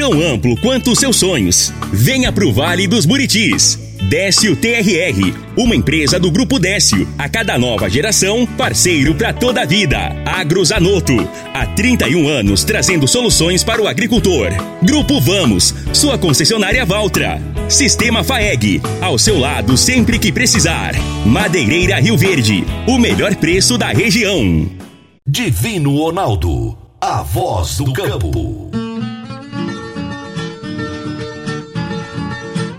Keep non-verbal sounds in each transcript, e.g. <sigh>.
tão amplo quanto os seus sonhos. Venha pro Vale dos Buritis. Décio TRR, uma empresa do Grupo Décio. A cada nova geração, parceiro para toda a vida. Agrozanoto, há 31 anos trazendo soluções para o agricultor. Grupo Vamos, sua concessionária Valtra. Sistema FAEG, ao seu lado sempre que precisar. Madeireira Rio Verde, o melhor preço da região. Divino Ronaldo, a voz do campo.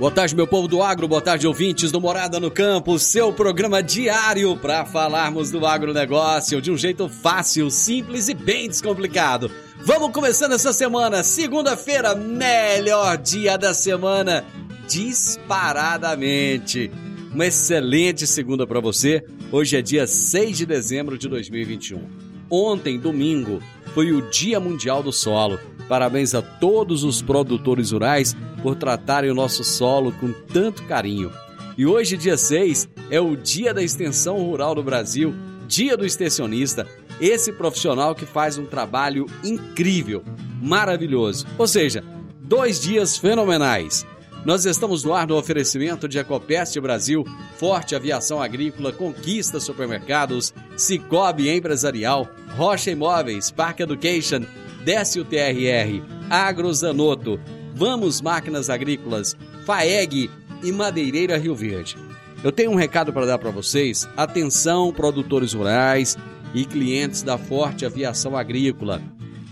Boa tarde, meu povo do agro, boa tarde, ouvintes do Morada no Campo, seu programa diário para falarmos do agronegócio de um jeito fácil, simples e bem descomplicado. Vamos começando essa semana, segunda-feira, melhor dia da semana, disparadamente. Uma excelente segunda para você. Hoje é dia 6 de dezembro de 2021. Ontem, domingo, foi o Dia Mundial do Solo. Parabéns a todos os produtores rurais por tratarem o nosso solo com tanto carinho. E hoje, dia 6, é o Dia da Extensão Rural do Brasil, Dia do Extensionista, esse profissional que faz um trabalho incrível, maravilhoso. Ou seja, dois dias fenomenais. Nós estamos no ar no oferecimento de Ecopest Brasil, Forte Aviação Agrícola, Conquista Supermercados, Cicobi Empresarial, Rocha Imóveis, Park Education, Décio TRR, Agrozanoto, Vamos Máquinas Agrícolas, FAEG e Madeireira Rio Verde. Eu tenho um recado para dar para vocês. Atenção, produtores rurais e clientes da Forte Aviação Agrícola,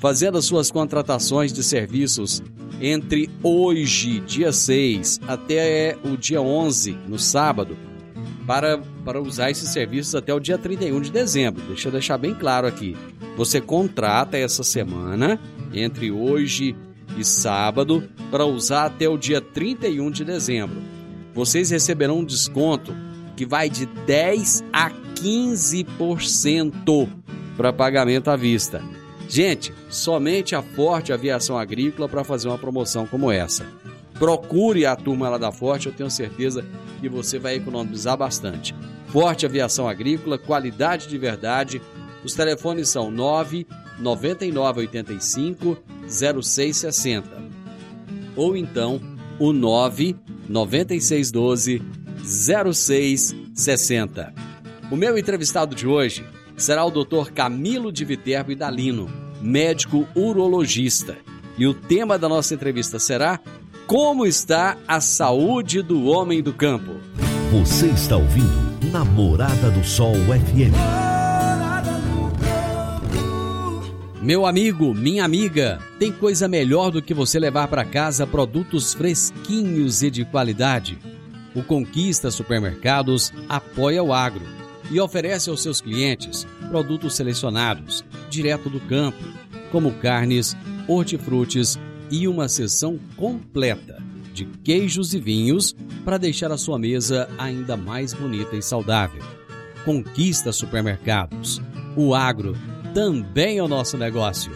fazendo as suas contratações de serviços entre hoje, dia 6, até o dia 11, no sábado, para, para usar esses serviços até o dia 31 de dezembro. Deixa eu deixar bem claro aqui. Você contrata essa semana, entre hoje e sábado, para usar até o dia 31 de dezembro. Vocês receberão um desconto que vai de 10 a 15% para pagamento à vista. Gente, somente a Forte Aviação Agrícola para fazer uma promoção como essa. Procure a turma lá da Forte, eu tenho certeza que você vai economizar bastante. Forte Aviação Agrícola, qualidade de verdade. Os telefones são 9 9985 0660 ou então o 9 9612 0660. O meu entrevistado de hoje será o Dr. Camilo de Viterbo Idalino, médico urologista. E o tema da nossa entrevista será Como está a saúde do homem do campo? Você está ouvindo Namorada do Sol FM. Meu amigo, minha amiga, tem coisa melhor do que você levar para casa produtos fresquinhos e de qualidade? O Conquista Supermercados apoia o agro e oferece aos seus clientes produtos selecionados, direto do campo, como carnes, hortifrutis e uma seção completa de queijos e vinhos para deixar a sua mesa ainda mais bonita e saudável. Conquista Supermercados. O agro também é o nosso negócio.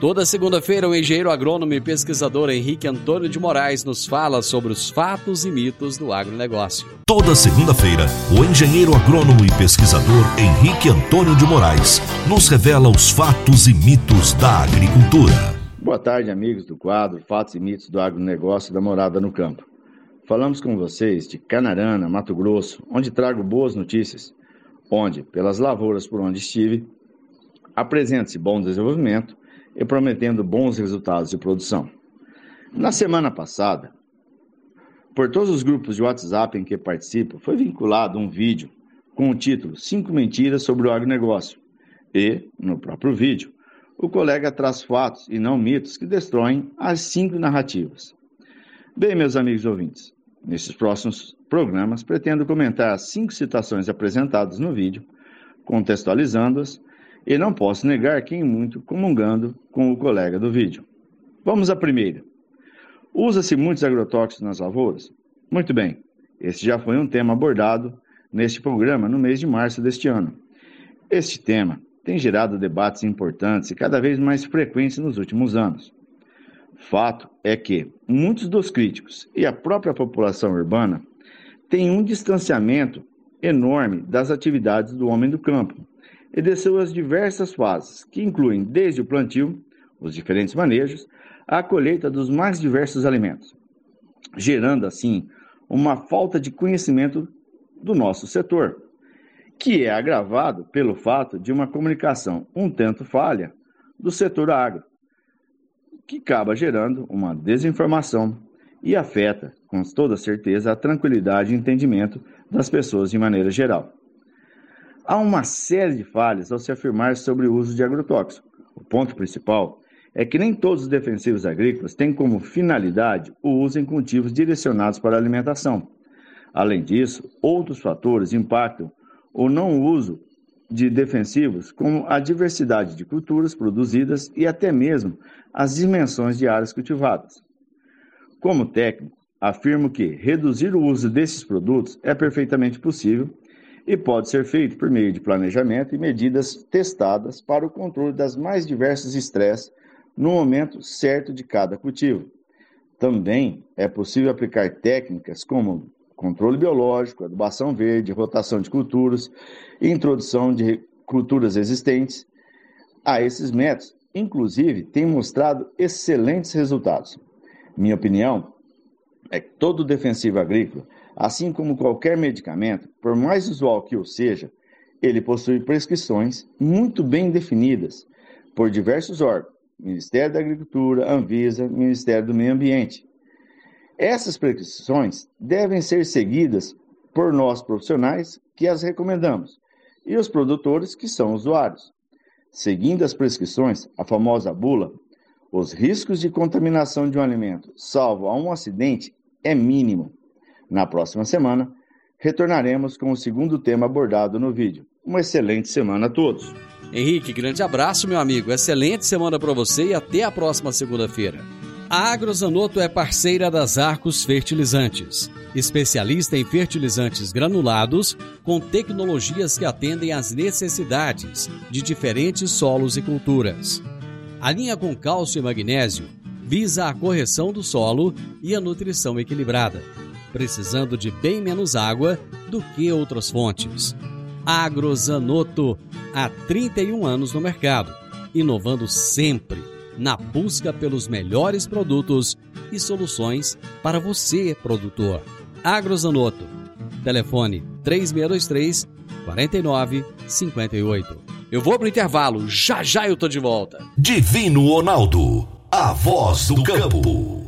Toda segunda-feira, o engenheiro agrônomo e pesquisador Henrique Antônio de Moraes nos fala sobre os fatos e mitos do agronegócio. Toda segunda-feira, o engenheiro agrônomo e pesquisador Henrique Antônio de Moraes nos revela os fatos e mitos da agricultura. Boa tarde, amigos do quadro Fatos e Mitos do Agronegócio da Morada no Campo. Falamos com vocês de Canarana, Mato Grosso, onde trago boas notícias, onde, pelas lavouras por onde estive, apresenta-se bom desenvolvimento e prometendo bons resultados de produção. Na semana passada, por todos os grupos de WhatsApp em que participo, foi vinculado um vídeo com o título Cinco Mentiras sobre o Agronegócio. E, no próprio vídeo, o colega traz fatos e não mitos que destroem as cinco narrativas. Bem, meus amigos ouvintes, nesses próximos programas pretendo comentar as cinco citações apresentadas no vídeo, contextualizando-as e não posso negar que em muito comungando com o colega do vídeo. Vamos à primeira. Usa-se muitos agrotóxicos nas lavouras? Muito bem, esse já foi um tema abordado neste programa no mês de março deste ano. Este tema tem gerado debates importantes e cada vez mais frequentes nos últimos anos. Fato é que muitos dos críticos e a própria população urbana têm um distanciamento enorme das atividades do homem do campo e de suas diversas fases, que incluem desde o plantio, os diferentes manejos, à colheita dos mais diversos alimentos, gerando assim uma falta de conhecimento do nosso setor, que é agravado pelo fato de uma comunicação um tanto falha do setor agro, que acaba gerando uma desinformação e afeta, com toda certeza, a tranquilidade e entendimento das pessoas de maneira geral. Há uma série de falhas ao se afirmar sobre o uso de agrotóxicos. O ponto principal é que nem todos os defensivos agrícolas têm como finalidade o uso em cultivos direcionados para a alimentação. Além disso, outros fatores impactam o não uso de defensivos, como a diversidade de culturas produzidas e até mesmo as dimensões de áreas cultivadas. Como técnico, afirmo que reduzir o uso desses produtos é perfeitamente possível e pode ser feito por meio de planejamento e medidas testadas para o controle das mais diversos estresses no momento certo de cada cultivo. Também é possível aplicar técnicas como controle biológico, adubação verde, rotação de culturas, introdução de culturas existentes. A esses métodos, inclusive, têm mostrado excelentes resultados. Minha opinião é que todo defensivo agrícola Assim como qualquer medicamento, por mais usual que o seja, ele possui prescrições muito bem definidas por diversos órgãos, Ministério da Agricultura, Anvisa, Ministério do Meio Ambiente. Essas prescrições devem ser seguidas por nós profissionais que as recomendamos e os produtores que são usuários. Seguindo as prescrições, a famosa bula, os riscos de contaminação de um alimento, salvo a um acidente, é mínimo. Na próxima semana, retornaremos com o segundo tema abordado no vídeo. Uma excelente semana a todos. Henrique, grande abraço, meu amigo. Excelente semana para você e até a próxima segunda-feira. A Agrozanoto é parceira das Arcos Fertilizantes, especialista em fertilizantes granulados com tecnologias que atendem às necessidades de diferentes solos e culturas. A linha com cálcio e magnésio visa a correção do solo e a nutrição equilibrada precisando de bem menos água do que outras fontes. Agrozanoto, há 31 anos no mercado, inovando sempre na busca pelos melhores produtos e soluções para você, produtor. Agrozanoto, telefone 3623 4958. Eu vou pro intervalo, já já eu tô de volta. Divino Ronaldo, a voz do campo.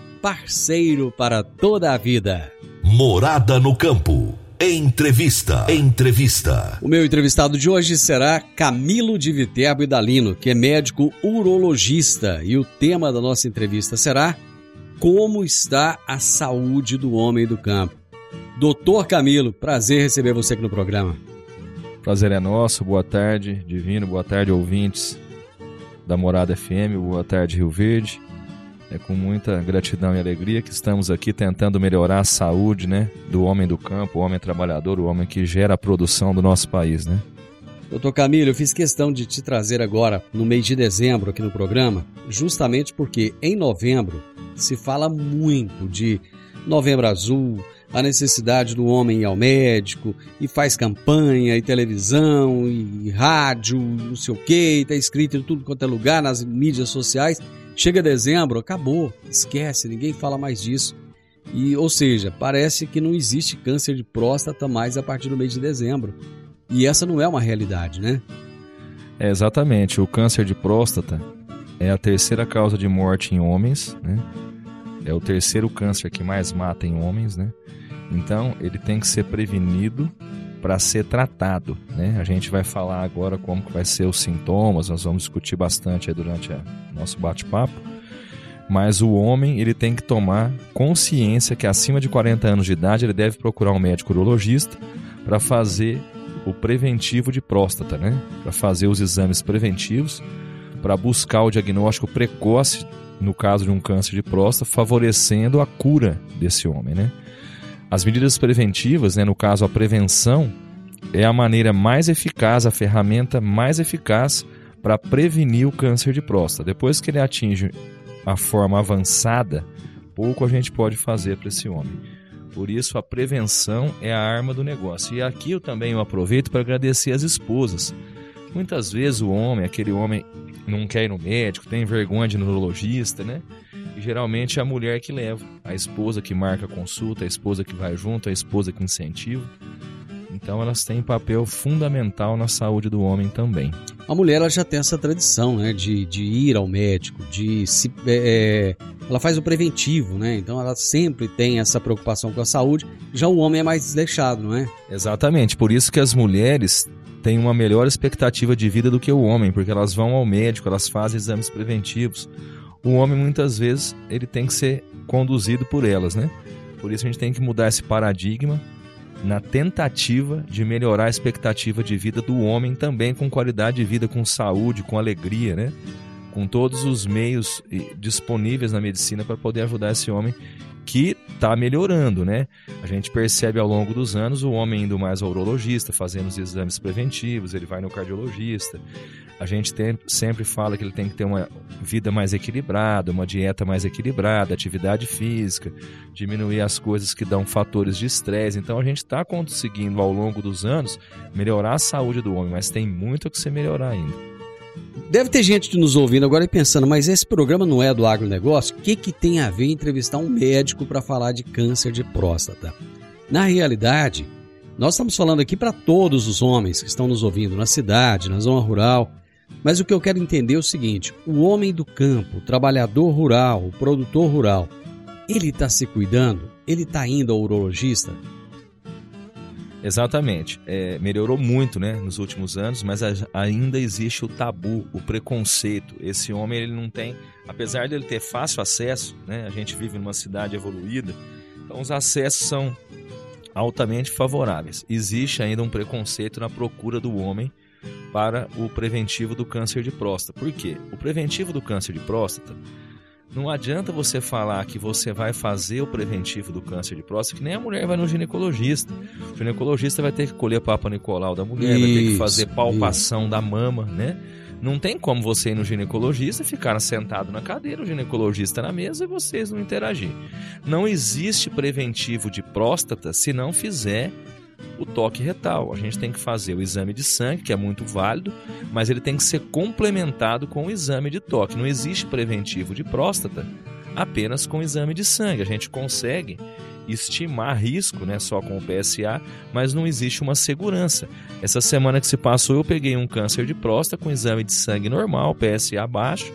parceiro para toda a vida. Morada no Campo. Entrevista. Entrevista. O meu entrevistado de hoje será Camilo de Viterbo Idalino, que é médico urologista, e o tema da nossa entrevista será Como está a saúde do homem do campo. Doutor Camilo, prazer receber você aqui no programa. Prazer é nosso, boa tarde, Divino, boa tarde, ouvintes da Morada FM, boa tarde, Rio Verde. É com muita gratidão e alegria que estamos aqui tentando melhorar a saúde, né, do homem do campo, o homem trabalhador, o homem que gera a produção do nosso país, né? Doutor Camilo, eu fiz questão de te trazer agora, no mês de dezembro, aqui no programa, justamente porque em novembro se fala muito de Novembro Azul, a necessidade do homem ir ao médico, e faz campanha, e televisão, e rádio, não sei o que, está escrito em tudo quanto é lugar, nas mídias sociais. Chega dezembro, acabou, esquece, ninguém fala mais disso. E, ou seja, parece que não existe câncer de próstata mais a partir do mês de dezembro. E essa não é uma realidade, né? É exatamente. O câncer de próstata é a terceira causa de morte em homens, né? é o terceiro câncer que mais mata em homens, né? Então, ele tem que ser prevenido para ser tratado, né? A gente vai falar agora como que vai ser os sintomas, nós vamos discutir bastante durante o nosso bate-papo. Mas o homem, ele tem que tomar consciência que acima de 40 anos de idade, ele deve procurar um médico urologista para fazer o preventivo de próstata, né? Para fazer os exames preventivos, para buscar o diagnóstico precoce no caso de um câncer de próstata, favorecendo a cura desse homem, né? As medidas preventivas, né, no caso a prevenção, é a maneira mais eficaz, a ferramenta mais eficaz para prevenir o câncer de próstata. Depois que ele atinge a forma avançada, pouco a gente pode fazer para esse homem. Por isso, a prevenção é a arma do negócio. E aqui eu também aproveito para agradecer as esposas. Muitas vezes o homem, aquele homem não quer ir no médico, tem vergonha de neurologista, né? Geralmente é a mulher que leva, a esposa que marca a consulta, a esposa que vai junto, a esposa que incentiva. Então elas têm papel fundamental na saúde do homem também. A mulher ela já tem essa tradição, né, de, de ir ao médico, de se, é, é ela faz o preventivo, né? Então ela sempre tem essa preocupação com a saúde. Já o homem é mais desleixado, não é? Exatamente. Por isso que as mulheres têm uma melhor expectativa de vida do que o homem, porque elas vão ao médico, elas fazem exames preventivos. O homem muitas vezes ele tem que ser conduzido por elas, né? Por isso a gente tem que mudar esse paradigma na tentativa de melhorar a expectativa de vida do homem também com qualidade de vida, com saúde, com alegria, né? Com todos os meios disponíveis na medicina para poder ajudar esse homem que está melhorando, né? A gente percebe ao longo dos anos o homem indo mais ao urologista, fazendo os exames preventivos, ele vai no cardiologista. A gente tem, sempre fala que ele tem que ter uma vida mais equilibrada, uma dieta mais equilibrada, atividade física, diminuir as coisas que dão fatores de estresse. Então a gente está conseguindo ao longo dos anos melhorar a saúde do homem, mas tem muito a que se melhorar ainda. Deve ter gente nos ouvindo agora e pensando, mas esse programa não é do agronegócio? O que, que tem a ver entrevistar um médico para falar de câncer de próstata? Na realidade, nós estamos falando aqui para todos os homens que estão nos ouvindo na cidade, na zona rural. Mas o que eu quero entender é o seguinte: o homem do campo, o trabalhador rural, o produtor rural, ele está se cuidando? Ele está indo ao urologista? Exatamente. É, melhorou muito né, nos últimos anos, mas ainda existe o tabu, o preconceito. Esse homem ele não tem, apesar de ele ter fácil acesso, né, a gente vive numa cidade evoluída, então os acessos são altamente favoráveis. Existe ainda um preconceito na procura do homem para o preventivo do câncer de próstata. Por quê? O preventivo do câncer de próstata não adianta você falar que você vai fazer o preventivo do câncer de próstata, que nem a mulher vai no ginecologista. O ginecologista vai ter que colher Papa Nicolau da mulher, isso, vai ter que fazer palpação isso. da mama, né? Não tem como você ir no ginecologista e ficar sentado na cadeira, o ginecologista na mesa e vocês não interagir. Não existe preventivo de próstata se não fizer o toque retal. A gente tem que fazer o exame de sangue, que é muito válido, mas ele tem que ser complementado com o exame de toque. Não existe preventivo de próstata apenas com exame de sangue. A gente consegue estimar risco, né, só com o PSA, mas não existe uma segurança. Essa semana que se passou, eu peguei um câncer de próstata com exame de sangue normal, PSA baixo,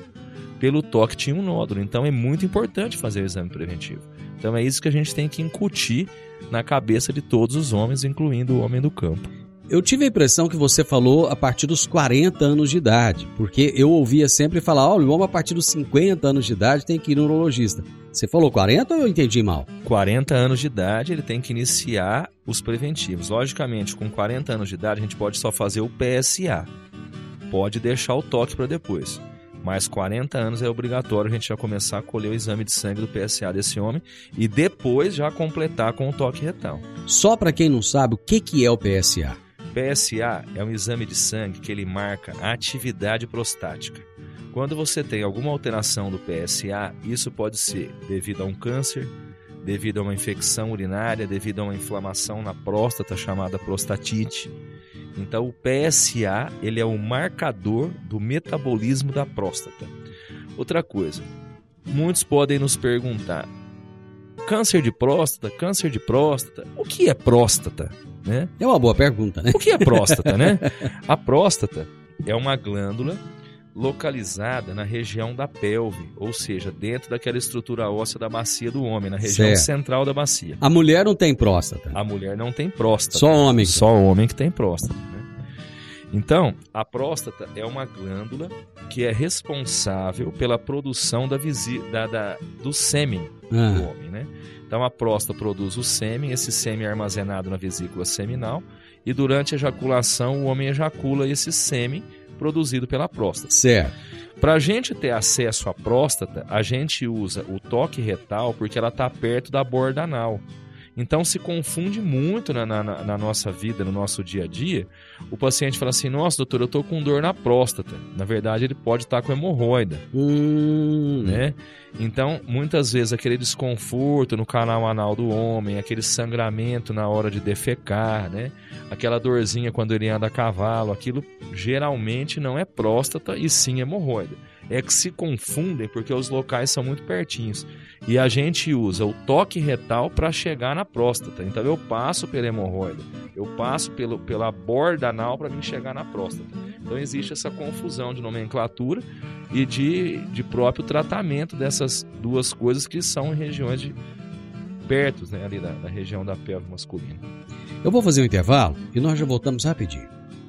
pelo toque tinha um nódulo. Então é muito importante fazer o exame preventivo. Então é isso que a gente tem que incutir na cabeça de todos os homens, incluindo o homem do campo. Eu tive a impressão que você falou a partir dos 40 anos de idade, porque eu ouvia sempre falar, olha, o homem a partir dos 50 anos de idade tem que ir no urologista. Você falou 40 ou eu entendi mal? 40 anos de idade ele tem que iniciar os preventivos. Logicamente, com 40 anos de idade a gente pode só fazer o PSA. Pode deixar o toque para depois mais 40 anos é obrigatório a gente já começar a colher o exame de sangue do PSA desse homem e depois já completar com o toque retal. Só para quem não sabe, o que, que é o PSA? PSA é um exame de sangue que ele marca a atividade prostática. Quando você tem alguma alteração do PSA, isso pode ser devido a um câncer, devido a uma infecção urinária, devido a uma inflamação na próstata chamada prostatite então o PSA, ele é o marcador do metabolismo da próstata. Outra coisa, muitos podem nos perguntar: câncer de próstata, câncer de próstata, o que é próstata, né? É uma boa pergunta, né? O que é próstata, né? <laughs> A próstata é uma glândula localizada na região da pelve, ou seja, dentro daquela estrutura óssea da bacia do homem, na região certo. central da bacia. A mulher não tem próstata. A mulher não tem próstata. Só homem. Só homem que tem próstata. Né? Então, a próstata é uma glândula que é responsável pela produção da, da, da do sêmen ah. do homem, né? Então a próstata produz o sêmen, esse sêmen é armazenado na vesícula seminal e durante a ejaculação o homem ejacula esse sêmen produzido pela próstata. Certo. Para a gente ter acesso à próstata, a gente usa o toque retal porque ela está perto da borda anal. Então se confunde muito na, na, na, nossa vida, no nosso dia a dia. O paciente fala assim: Nossa, doutor, eu estou com dor na próstata. Na verdade, ele pode estar tá com hemorroida. Hum. Né? Então, muitas vezes, aquele desconforto no canal anal do homem, aquele sangramento na hora de defecar, né? aquela dorzinha quando ele anda a cavalo, aquilo geralmente não é próstata e sim hemorroida é que se confundem porque os locais são muito pertinhos. E a gente usa o toque retal para chegar na próstata. Então eu passo pela hemorroida, eu passo pelo, pela borda anal para mim chegar na próstata. Então existe essa confusão de nomenclatura e de, de próprio tratamento dessas duas coisas que são em regiões de perto, né, ali da, da região da pelve masculina. Eu vou fazer um intervalo e nós já voltamos rapidinho.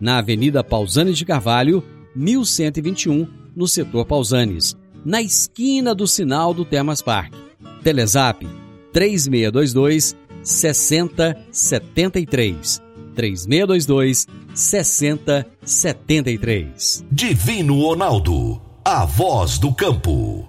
na Avenida Pausanes de Carvalho, 1121, no setor Pausanes, na esquina do sinal do Termas Park. Telezap 3622 6073. 3622 6073. Divino Ronaldo, a voz do campo.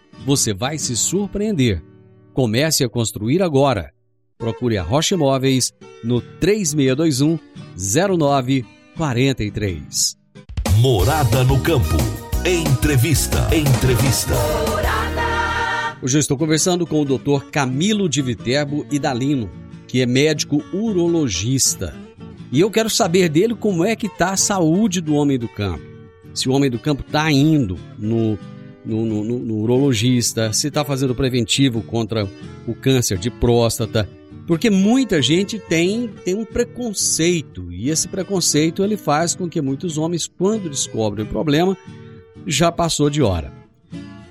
você vai se surpreender. Comece a construir agora. Procure a Rocha Imóveis no 3621 0943. Morada no campo. Entrevista. Entrevista. Morada. Hoje eu estou conversando com o Dr. Camilo de Viterbo Idalino, que é médico urologista. E eu quero saber dele como é que está a saúde do homem do campo. Se o homem do campo está indo no no, no, no urologista, se está fazendo preventivo contra o câncer de próstata, porque muita gente tem, tem um preconceito e esse preconceito ele faz com que muitos homens, quando descobrem o problema, já passou de hora.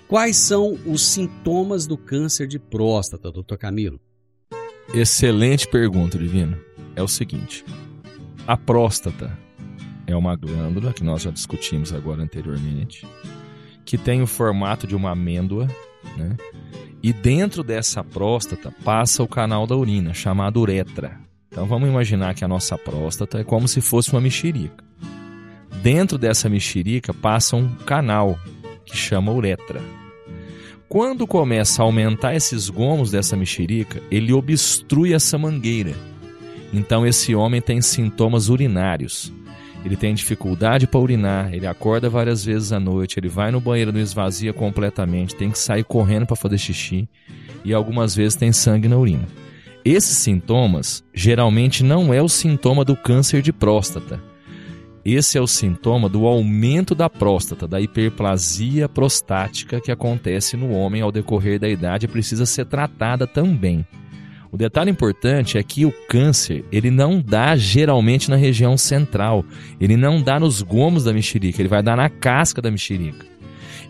Quais são os sintomas do câncer de próstata, doutor Camilo? Excelente pergunta, Divino. É o seguinte: a próstata é uma glândula que nós já discutimos agora anteriormente que tem o formato de uma amêndoa, né? E dentro dessa próstata passa o canal da urina, chamado uretra. Então vamos imaginar que a nossa próstata é como se fosse uma mexerica. Dentro dessa mexerica passa um canal que chama uretra. Quando começa a aumentar esses gomos dessa mexerica, ele obstrui essa mangueira. Então esse homem tem sintomas urinários ele tem dificuldade para urinar, ele acorda várias vezes à noite, ele vai no banheiro, não esvazia completamente, tem que sair correndo para fazer xixi e algumas vezes tem sangue na urina. Esses sintomas geralmente não é o sintoma do câncer de próstata. Esse é o sintoma do aumento da próstata, da hiperplasia prostática que acontece no homem ao decorrer da idade e precisa ser tratada também. O detalhe importante é que o câncer, ele não dá geralmente na região central, ele não dá nos gomos da mexerica, ele vai dar na casca da mexerica.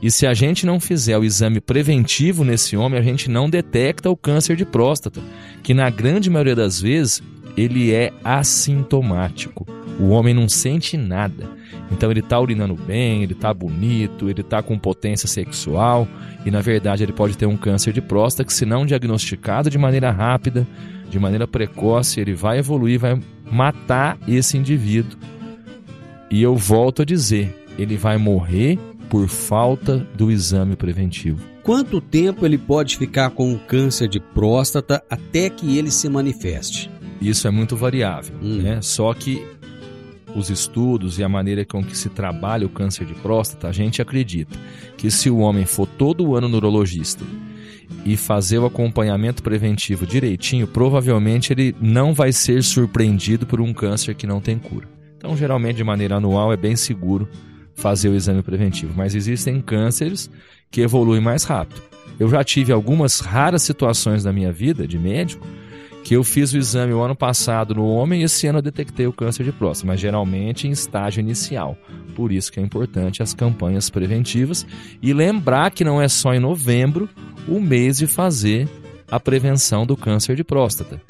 E se a gente não fizer o exame preventivo nesse homem, a gente não detecta o câncer de próstata, que na grande maioria das vezes ele é assintomático. O homem não sente nada. Então ele está urinando bem, ele está bonito, ele está com potência sexual e na verdade ele pode ter um câncer de próstata que se não diagnosticado de maneira rápida, de maneira precoce, ele vai evoluir, vai matar esse indivíduo. E eu volto a dizer, ele vai morrer por falta do exame preventivo. Quanto tempo ele pode ficar com um câncer de próstata até que ele se manifeste? Isso é muito variável, hum. né? Só que os estudos e a maneira com que se trabalha o câncer de próstata, a gente acredita que se o homem for todo ano neurologista e fazer o acompanhamento preventivo direitinho, provavelmente ele não vai ser surpreendido por um câncer que não tem cura. Então, geralmente, de maneira anual, é bem seguro fazer o exame preventivo. Mas existem cânceres que evoluem mais rápido. Eu já tive algumas raras situações na minha vida de médico que eu fiz o exame o ano passado no homem e esse ano eu detectei o câncer de próstata, mas geralmente em estágio inicial. Por isso que é importante as campanhas preventivas e lembrar que não é só em novembro o mês de fazer a prevenção do câncer de próstata.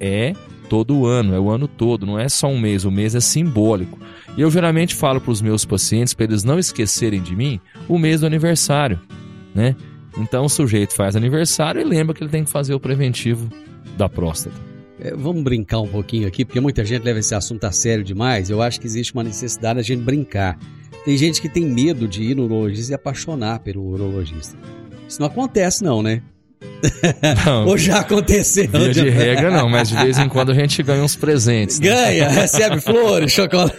É todo ano, é o ano todo, não é só um mês, o mês é simbólico. E eu geralmente falo para os meus pacientes, para eles não esquecerem de mim, o mês do aniversário, né? Então o sujeito faz aniversário e lembra que ele tem que fazer o preventivo da próstata. É, vamos brincar um pouquinho aqui, porque muita gente leva esse assunto a sério demais. Eu acho que existe uma necessidade da gente brincar. Tem gente que tem medo de ir no urologista e apaixonar pelo urologista. Isso não acontece, não, né? Não, Ou já aconteceu? Via de regra não, mas de vez em quando a gente ganha uns presentes. Né? Ganha, recebe flores, chocolate.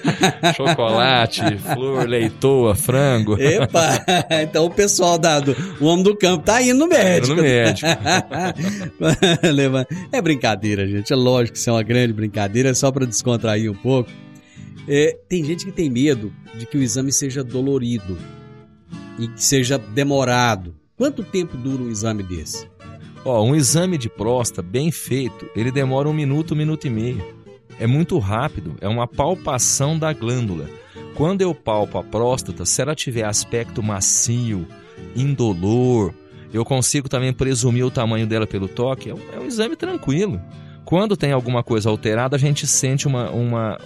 Chocolate, flor, leitoa, frango. Epa, então o pessoal da, do o homem do campo tá indo no médico. Indo no médico. <laughs> é brincadeira, gente. É lógico que isso é uma grande brincadeira, é só para descontrair um pouco. É, tem gente que tem medo de que o exame seja dolorido e que seja demorado. Quanto tempo dura um exame desse? Ó, um exame de próstata bem feito, ele demora um minuto, um minuto e meio. É muito rápido, é uma palpação da glândula. Quando eu palpo a próstata, se ela tiver aspecto macio, indolor, eu consigo também presumir o tamanho dela pelo toque, é um, é um exame tranquilo. Quando tem alguma coisa alterada, a gente sente uma, uma,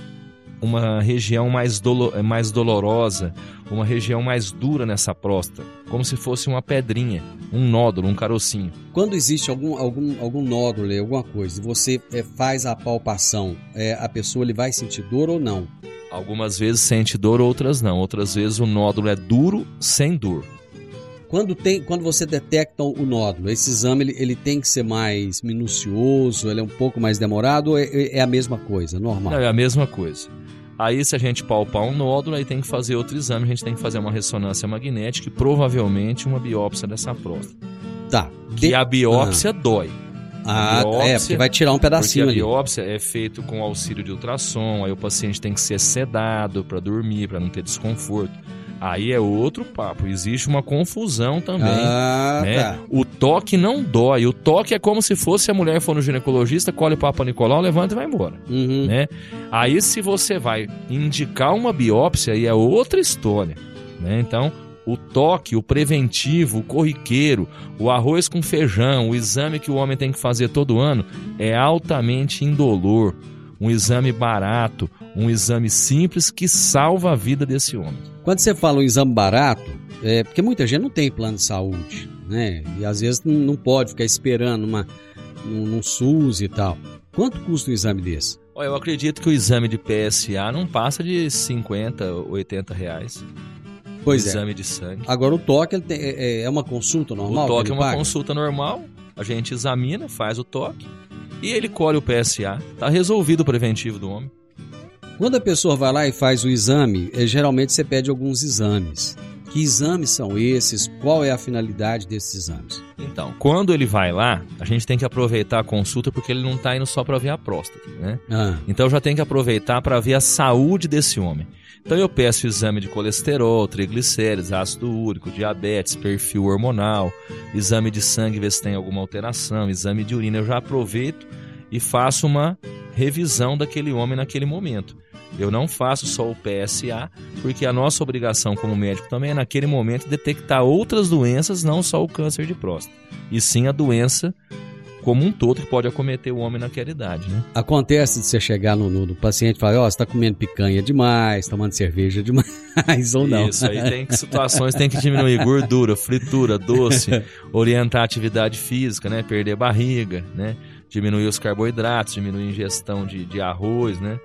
uma região mais, dolo, mais dolorosa, uma região mais dura nessa próstata, como se fosse uma pedrinha, um nódulo, um carocinho. Quando existe algum, algum, algum nódulo, alguma coisa, e você é, faz a palpação, é, a pessoa ele vai sentir dor ou não? Algumas vezes sente dor, outras não. Outras vezes o nódulo é duro, sem dor. Quando, tem, quando você detecta o nódulo, esse exame ele, ele tem que ser mais minucioso, ele é um pouco mais demorado ou é, é a mesma coisa, normal? Não, é a mesma coisa. Aí, se a gente palpar um nódulo, aí tem que fazer outro exame, a gente tem que fazer uma ressonância magnética e provavelmente uma biópsia dessa próstata. Tá. Que a biópsia ah. dói. Ah, biópsia, é, porque vai tirar um pedacinho porque a biópsia é feito com auxílio de ultrassom, aí o paciente tem que ser sedado para dormir, para não ter desconforto. Aí é outro papo. Existe uma confusão também. Ah, né? tá. O toque não dói. O toque é como se fosse a mulher for no ginecologista, colhe o Papa Nicolau, levanta e vai embora. Uhum. Né? Aí se você vai indicar uma biópsia, aí é outra história. Né? Então, o toque, o preventivo, o corriqueiro, o arroz com feijão, o exame que o homem tem que fazer todo ano é altamente indolor. Um exame barato, um exame simples que salva a vida desse homem. Quando você fala um exame barato, é porque muita gente não tem plano de saúde, né? E às vezes não pode ficar esperando uma, num, num SUS e tal. Quanto custa um exame desse? Eu acredito que o exame de PSA não passa de 50, 80 reais. Pois o é. exame de sangue. Agora o toque tem, é, é, uma consulta normal? O toque é uma paga? consulta normal. A gente examina, faz o toque e ele colhe o PSA. Tá resolvido o preventivo do homem. Quando a pessoa vai lá e faz o exame, é, geralmente você pede alguns exames. Que exames são esses? Qual é a finalidade desses exames? Então, quando ele vai lá, a gente tem que aproveitar a consulta porque ele não está indo só para ver a próstata, né? Ah. Então já tem que aproveitar para ver a saúde desse homem. Então eu peço exame de colesterol, triglicérides, ácido úrico, diabetes, perfil hormonal, exame de sangue, ver se tem alguma alteração, exame de urina. Eu já aproveito e faço uma revisão daquele homem naquele momento. Eu não faço só o PSA, porque a nossa obrigação como médico também é, naquele momento, detectar outras doenças, não só o câncer de próstata, e sim a doença como um todo que pode acometer o homem naquela idade, né? Acontece de você chegar no, no, no paciente e falar, ó, oh, você tá comendo picanha demais, tomando cerveja demais, <laughs> ou não. Isso, aí tem que, situações tem que diminuir gordura, fritura, doce, <laughs> orientar a atividade física, né? Perder barriga, né? Diminuir os carboidratos, diminuir a ingestão de, de arroz, né?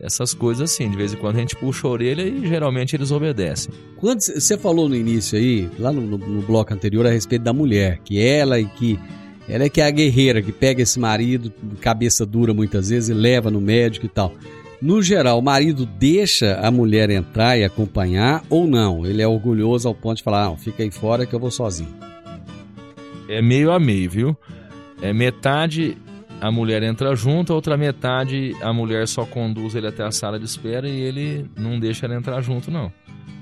Essas coisas assim, de vez em quando a gente puxa a orelha e geralmente eles obedecem. Quando você falou no início aí, lá no, no, bloco anterior, a respeito da mulher, que ela e que ela é que é a guerreira que pega esse marido, cabeça dura muitas vezes, e leva no médico e tal. No geral, o marido deixa a mulher entrar e acompanhar ou não? Ele é orgulhoso ao ponto de falar: não, fica aí fora que eu vou sozinho. É meio a meio, viu? É metade a mulher entra junto, a outra metade a mulher só conduz ele até a sala de espera e ele não deixa ela entrar junto, não.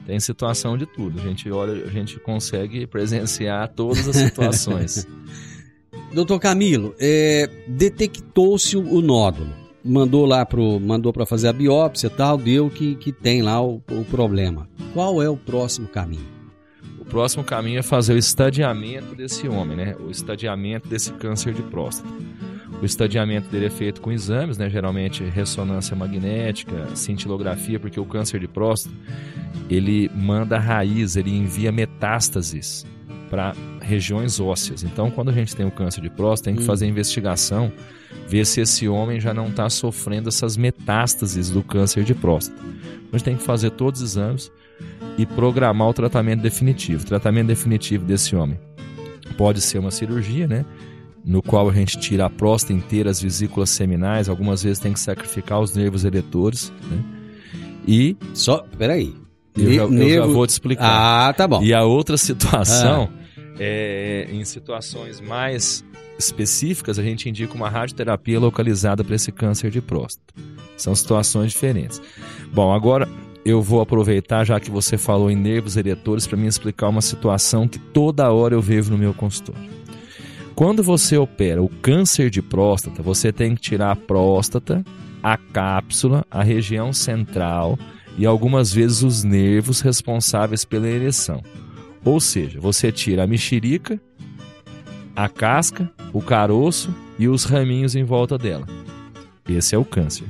Tem situação de tudo. A gente olha, a gente consegue presenciar todas as situações. <laughs> Doutor Camilo, é, detectou-se o, nódulo. Mandou lá pro, mandou para fazer a biópsia tal, deu que, que tem lá o, o problema. Qual é o próximo caminho? O próximo caminho é fazer o estadiamento desse homem, né? O estadiamento desse câncer de próstata. O estadiamento dele é feito com exames, né? geralmente ressonância magnética, cintilografia, porque o câncer de próstata ele manda raiz, ele envia metástases para regiões ósseas. Então, quando a gente tem o câncer de próstata, tem que hum. fazer a investigação, ver se esse homem já não está sofrendo essas metástases do câncer de próstata. Então, a gente tem que fazer todos os exames e programar o tratamento definitivo. O tratamento definitivo desse homem pode ser uma cirurgia, né? No qual a gente tira a próstata inteira, as vesículas seminais, algumas vezes tem que sacrificar os nervos eletores, né? E. Só. Peraí. Eu, já, eu já vou te explicar. Ah, tá bom. E a outra situação. Ah é, em situações mais específicas, a gente indica uma radioterapia localizada para esse câncer de próstata. São situações diferentes. Bom, agora eu vou aproveitar, já que você falou em nervos eretores, para me explicar uma situação que toda hora eu vejo no meu consultório. Quando você opera o câncer de próstata, você tem que tirar a próstata, a cápsula, a região central e algumas vezes os nervos responsáveis pela ereção. Ou seja, você tira a mexerica, a casca, o caroço e os raminhos em volta dela. Esse é o câncer.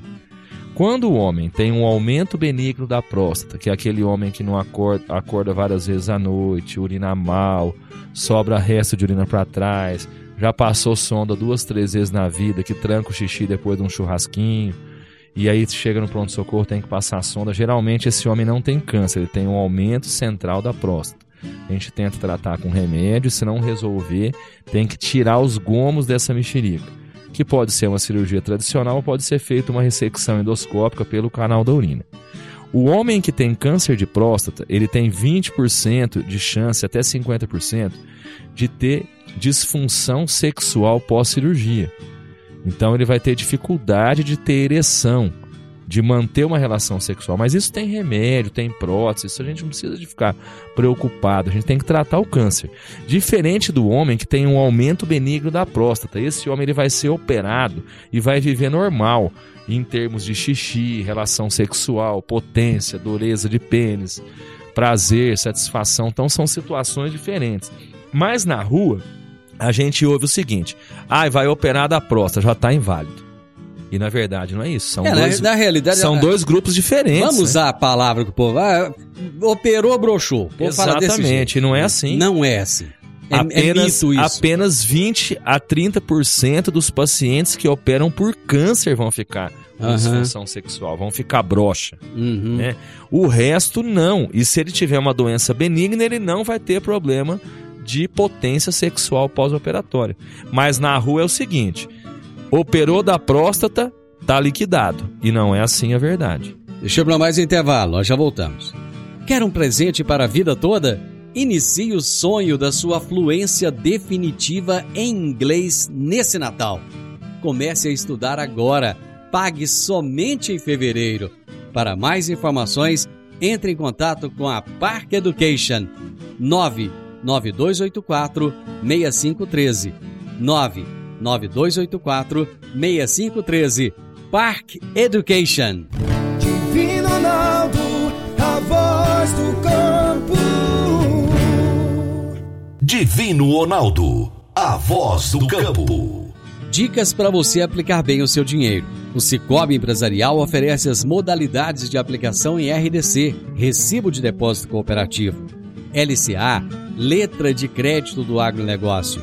Quando o homem tem um aumento benigno da próstata, que é aquele homem que não acorda, acorda várias vezes à noite, urina mal, sobra resto de urina para trás, já passou sonda duas, três vezes na vida, que tranca o xixi depois de um churrasquinho, e aí chega no pronto-socorro, tem que passar a sonda. Geralmente esse homem não tem câncer, ele tem um aumento central da próstata. A gente tenta tratar com remédio, se não resolver, tem que tirar os gomos dessa mexerica, que pode ser uma cirurgia tradicional ou pode ser feita uma ressecção endoscópica pelo canal da urina. O homem que tem câncer de próstata, ele tem 20% de chance, até 50%, de ter disfunção sexual pós-cirurgia. Então ele vai ter dificuldade de ter ereção de manter uma relação sexual. Mas isso tem remédio, tem prótese, isso a gente não precisa de ficar preocupado, a gente tem que tratar o câncer. Diferente do homem que tem um aumento benigno da próstata, esse homem ele vai ser operado e vai viver normal em termos de xixi, relação sexual, potência, dureza de pênis, prazer, satisfação. Então são situações diferentes. Mas na rua, a gente ouve o seguinte: ah, vai operar da próstata, já está inválido. E na verdade não é isso. São, é, dois, na, realidade, são é, dois grupos diferentes. Vamos né? usar a palavra que o povo. Ah, operou, broxou. Exatamente, não é assim. Não é assim. É, apenas, é apenas 20 a 30% dos pacientes que operam por câncer vão ficar com uhum. disfunção sexual, vão ficar broxa. Uhum. Né? O resto não. E se ele tiver uma doença benigna, ele não vai ter problema de potência sexual pós-operatória. Mas na rua é o seguinte: operou da próstata, tá liquidado. E não é assim a verdade. Deixa eu mais intervalo, nós já voltamos. Quer um presente para a vida toda? Inicie o sonho da sua fluência definitiva em inglês nesse Natal. Comece a estudar agora. Pague somente em fevereiro. Para mais informações, entre em contato com a Park Education 99284 6513 9 9284 6513. Park Education. Divino Ronaldo, a voz do campo. Divino Ronaldo, a voz do campo. Dicas para você aplicar bem o seu dinheiro. O Cicobi Empresarial oferece as modalidades de aplicação em RDC, Recibo de Depósito Cooperativo, LCA, Letra de Crédito do Agronegócio,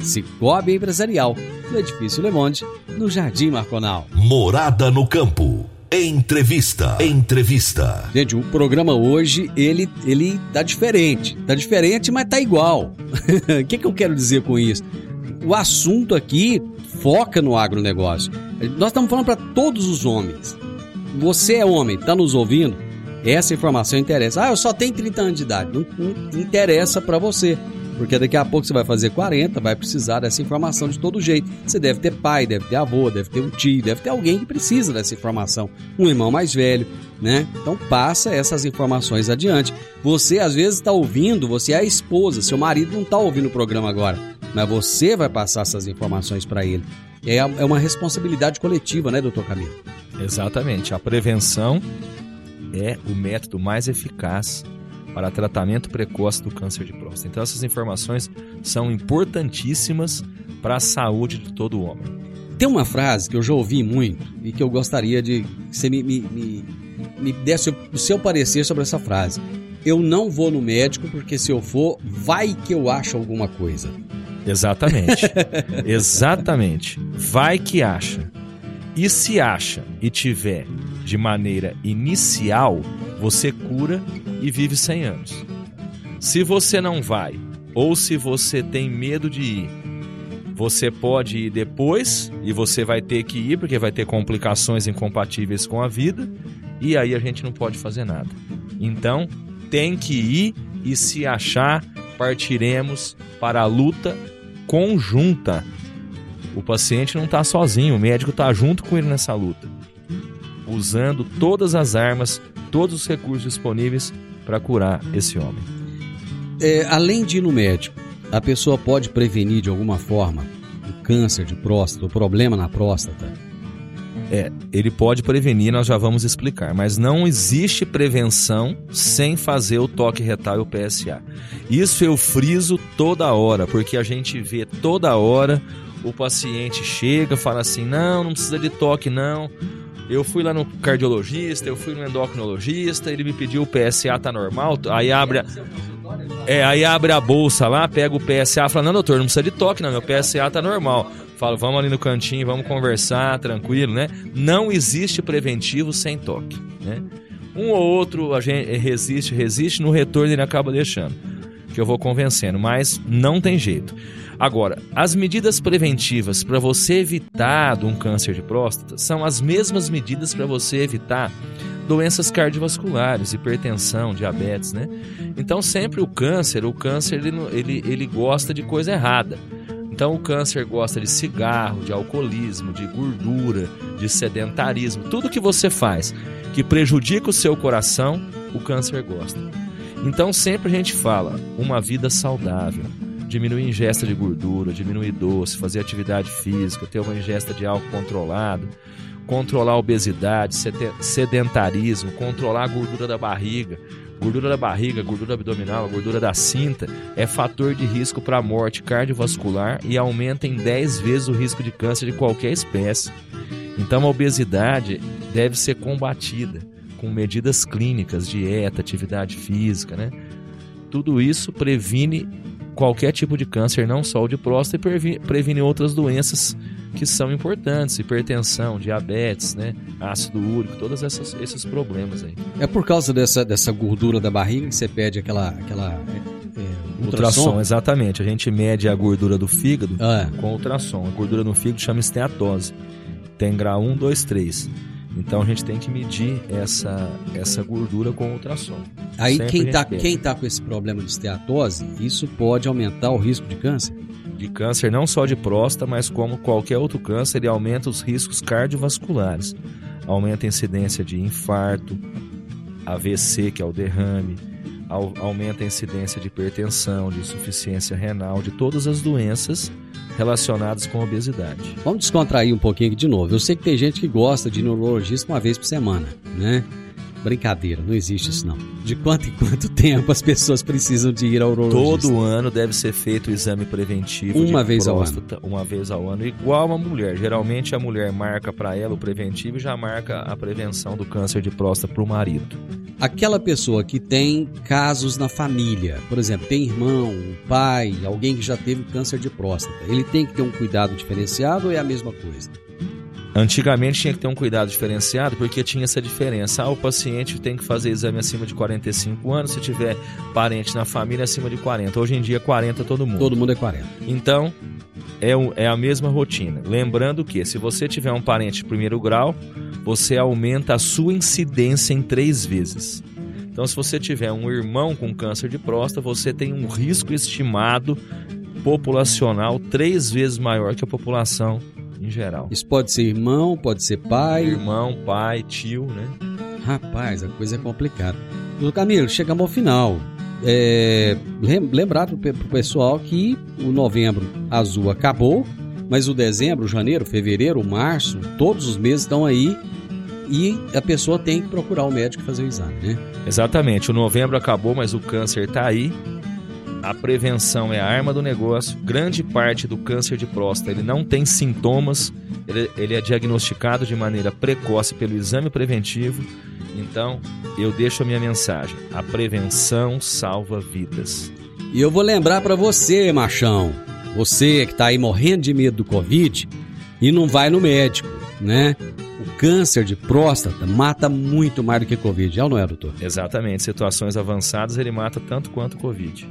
Cicobi Empresarial, no Edifício Le Monde, no Jardim Marconal. Morada no Campo. Entrevista. Entrevista. Gente, o programa hoje, ele, ele tá diferente. Tá diferente, mas tá igual. <laughs> O que, que eu quero dizer com isso? O assunto aqui foca no agronegócio. Nós estamos falando para todos os homens. Você é homem, está nos ouvindo? Essa informação interessa. Ah, eu só tenho 30 anos de idade. Não, não interessa para você. Porque daqui a pouco você vai fazer 40, vai precisar dessa informação de todo jeito. Você deve ter pai, deve ter avô, deve ter um tio, deve ter alguém que precisa dessa informação. Um irmão mais velho, né? Então passa essas informações adiante. Você às vezes está ouvindo, você é a esposa, seu marido não está ouvindo o programa agora, mas você vai passar essas informações para ele. É, é uma responsabilidade coletiva, né, doutor Camilo? Exatamente. A prevenção é o método mais eficaz para tratamento precoce do câncer de próstata. Então, essas informações são importantíssimas para a saúde de todo homem. Tem uma frase que eu já ouvi muito e que eu gostaria de que você me, me, me, me desse o seu parecer sobre essa frase. Eu não vou no médico porque se eu for, vai que eu acho alguma coisa. Exatamente. <laughs> Exatamente. Vai que acha. E se acha e tiver de maneira inicial, você cura e vive 100 anos. Se você não vai, ou se você tem medo de ir, você pode ir depois e você vai ter que ir porque vai ter complicações incompatíveis com a vida e aí a gente não pode fazer nada. Então, tem que ir e se achar, partiremos para a luta conjunta. O paciente não está sozinho, o médico está junto com ele nessa luta, usando todas as armas, todos os recursos disponíveis para curar esse homem. É, além de ir no médico, a pessoa pode prevenir de alguma forma o câncer de próstata, o problema na próstata? É, ele pode prevenir, nós já vamos explicar, mas não existe prevenção sem fazer o toque retal e o PSA. Isso eu friso toda hora, porque a gente vê toda hora o paciente chega, fala assim: "Não, não precisa de toque não. Eu fui lá no cardiologista, eu fui no endocrinologista, ele me pediu o PSA tá normal, aí abre a... É, aí abre a bolsa lá, pega o PSA, fala: "Não, doutor, não precisa de toque, não, meu PSA tá normal". Falo, vamos ali no cantinho, vamos conversar, tranquilo, né? Não existe preventivo sem toque, né? Um ou outro a gente resiste, resiste, no retorno ele acaba deixando, que eu vou convencendo, mas não tem jeito. Agora, as medidas preventivas para você evitar um câncer de próstata são as mesmas medidas para você evitar doenças cardiovasculares, hipertensão, diabetes, né? Então sempre o câncer, o câncer ele, ele, ele gosta de coisa errada. Então o câncer gosta de cigarro, de alcoolismo, de gordura, de sedentarismo. Tudo que você faz que prejudica o seu coração, o câncer gosta. Então sempre a gente fala uma vida saudável, diminuir a ingesta de gordura, diminuir doce, fazer atividade física, ter uma ingesta de álcool controlado, controlar a obesidade, sedentarismo, controlar a gordura da barriga. Gordura da barriga, gordura abdominal, gordura da cinta é fator de risco para morte cardiovascular e aumenta em 10 vezes o risco de câncer de qualquer espécie. Então a obesidade deve ser combatida com medidas clínicas, dieta, atividade física, né? Tudo isso previne qualquer tipo de câncer, não só o de próstata, e previne outras doenças que são importantes, hipertensão, diabetes, né, ácido úrico, todos esses, esses problemas aí. É por causa dessa, dessa gordura da barriga que você pede aquela, aquela é, é ultrassom? ultrassom? Exatamente, a gente mede a gordura do fígado ah. com ultrassom. A gordura no fígado chama esteatose, tem grau 1, 2, 3. Então a gente tem que medir essa, essa gordura com ultrassom. Aí quem está quem tá com esse problema de esteatose, isso pode aumentar o risco de câncer? De câncer não só de próstata, mas como qualquer outro câncer, ele aumenta os riscos cardiovasculares. Aumenta a incidência de infarto, AVC, que é o derrame, aumenta a incidência de hipertensão, de insuficiência renal, de todas as doenças relacionadas com obesidade. Vamos descontrair um pouquinho aqui de novo. Eu sei que tem gente que gosta de neurologista uma vez por semana, né? Brincadeira, não existe isso não. De quanto em quanto <laughs> tempo as pessoas precisam de ir ao urologista? Todo ano deve ser feito o exame preventivo. Uma vez próstata, ao ano. Uma vez ao ano, igual a mulher. Geralmente a mulher marca para ela o preventivo e já marca a prevenção do câncer de próstata para o marido. Aquela pessoa que tem casos na família, por exemplo, tem irmão, pai, alguém que já teve câncer de próstata, ele tem que ter um cuidado diferenciado ou é a mesma coisa? Antigamente tinha que ter um cuidado diferenciado porque tinha essa diferença. Ah, o paciente tem que fazer exame acima de 45 anos, se tiver parente na família acima de 40. Hoje em dia, 40 todo mundo. Todo mundo é 40. Então, é, é a mesma rotina. Lembrando que se você tiver um parente de primeiro grau, você aumenta a sua incidência em três vezes. Então, se você tiver um irmão com câncer de próstata, você tem um risco estimado populacional três vezes maior que a população em geral. Isso pode ser irmão, pode ser pai. Irmão, pai, tio, né? Rapaz, a coisa é complicada. Doutor Camilo, chegamos ao final. É, lembrar para o pessoal que o novembro azul acabou, mas o dezembro, janeiro, fevereiro, março, todos os meses estão aí e a pessoa tem que procurar o médico fazer o exame, né? Exatamente. O novembro acabou, mas o câncer está aí a prevenção é a arma do negócio. Grande parte do câncer de próstata ele não tem sintomas, ele, ele é diagnosticado de maneira precoce pelo exame preventivo. Então, eu deixo a minha mensagem: a prevenção salva vidas. E eu vou lembrar para você, machão, você que está aí morrendo de medo do Covid e não vai no médico, né? O câncer de próstata mata muito mais do que Covid, é ou não é, doutor? Exatamente. Situações avançadas ele mata tanto quanto o Covid.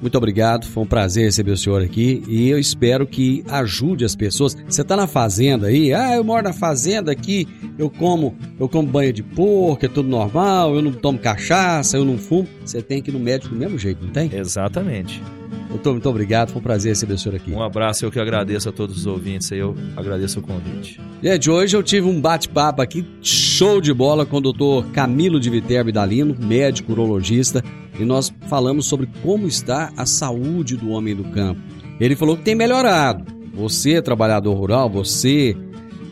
Muito obrigado, foi um prazer receber o senhor aqui e eu espero que ajude as pessoas. Você está na fazenda aí? Ah, eu moro na fazenda aqui, eu como, eu como banho de porco, é tudo normal, eu não tomo cachaça, eu não fumo. Você tem que ir no médico do mesmo jeito, não tem? Exatamente. Doutor, muito obrigado. Foi um prazer receber o senhor aqui. Um abraço, eu que agradeço a todos os ouvintes. Eu agradeço o convite. Gente, hoje eu tive um bate-papo aqui, show de bola, com o doutor Camilo de Viterbo Dalino, médico urologista, e nós falamos sobre como está a saúde do homem do campo. Ele falou que tem melhorado. Você, trabalhador rural, você,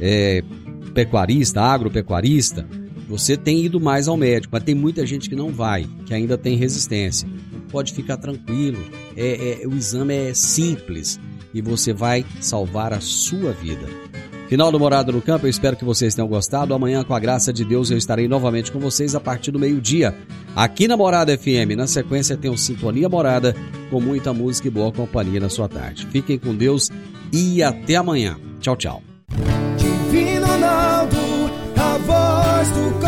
é, pecuarista, agropecuarista, você tem ido mais ao médico, mas tem muita gente que não vai, que ainda tem resistência pode ficar tranquilo. É, é, o exame é simples e você vai salvar a sua vida. Final do Morada no Campo, eu espero que vocês tenham gostado. Amanhã, com a graça de Deus, eu estarei novamente com vocês a partir do meio-dia, aqui na Morada FM. Na sequência, tem o Sintonia Morada, com muita música e boa companhia na sua tarde. Fiquem com Deus e até amanhã. Tchau, tchau. Divino Ronaldo, a voz do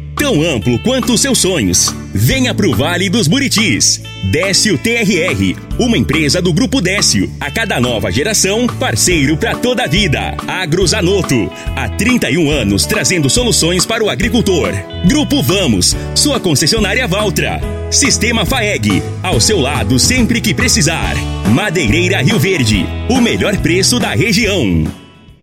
tão amplo quanto os seus sonhos. Venha pro Vale dos Buritis. Décio TRR, uma empresa do Grupo Décio. A cada nova geração, parceiro para toda a vida. Agrozanoto, há 31 anos trazendo soluções para o agricultor. Grupo Vamos, sua concessionária Valtra. Sistema FAEG, ao seu lado sempre que precisar. Madeireira Rio Verde, o melhor preço da região.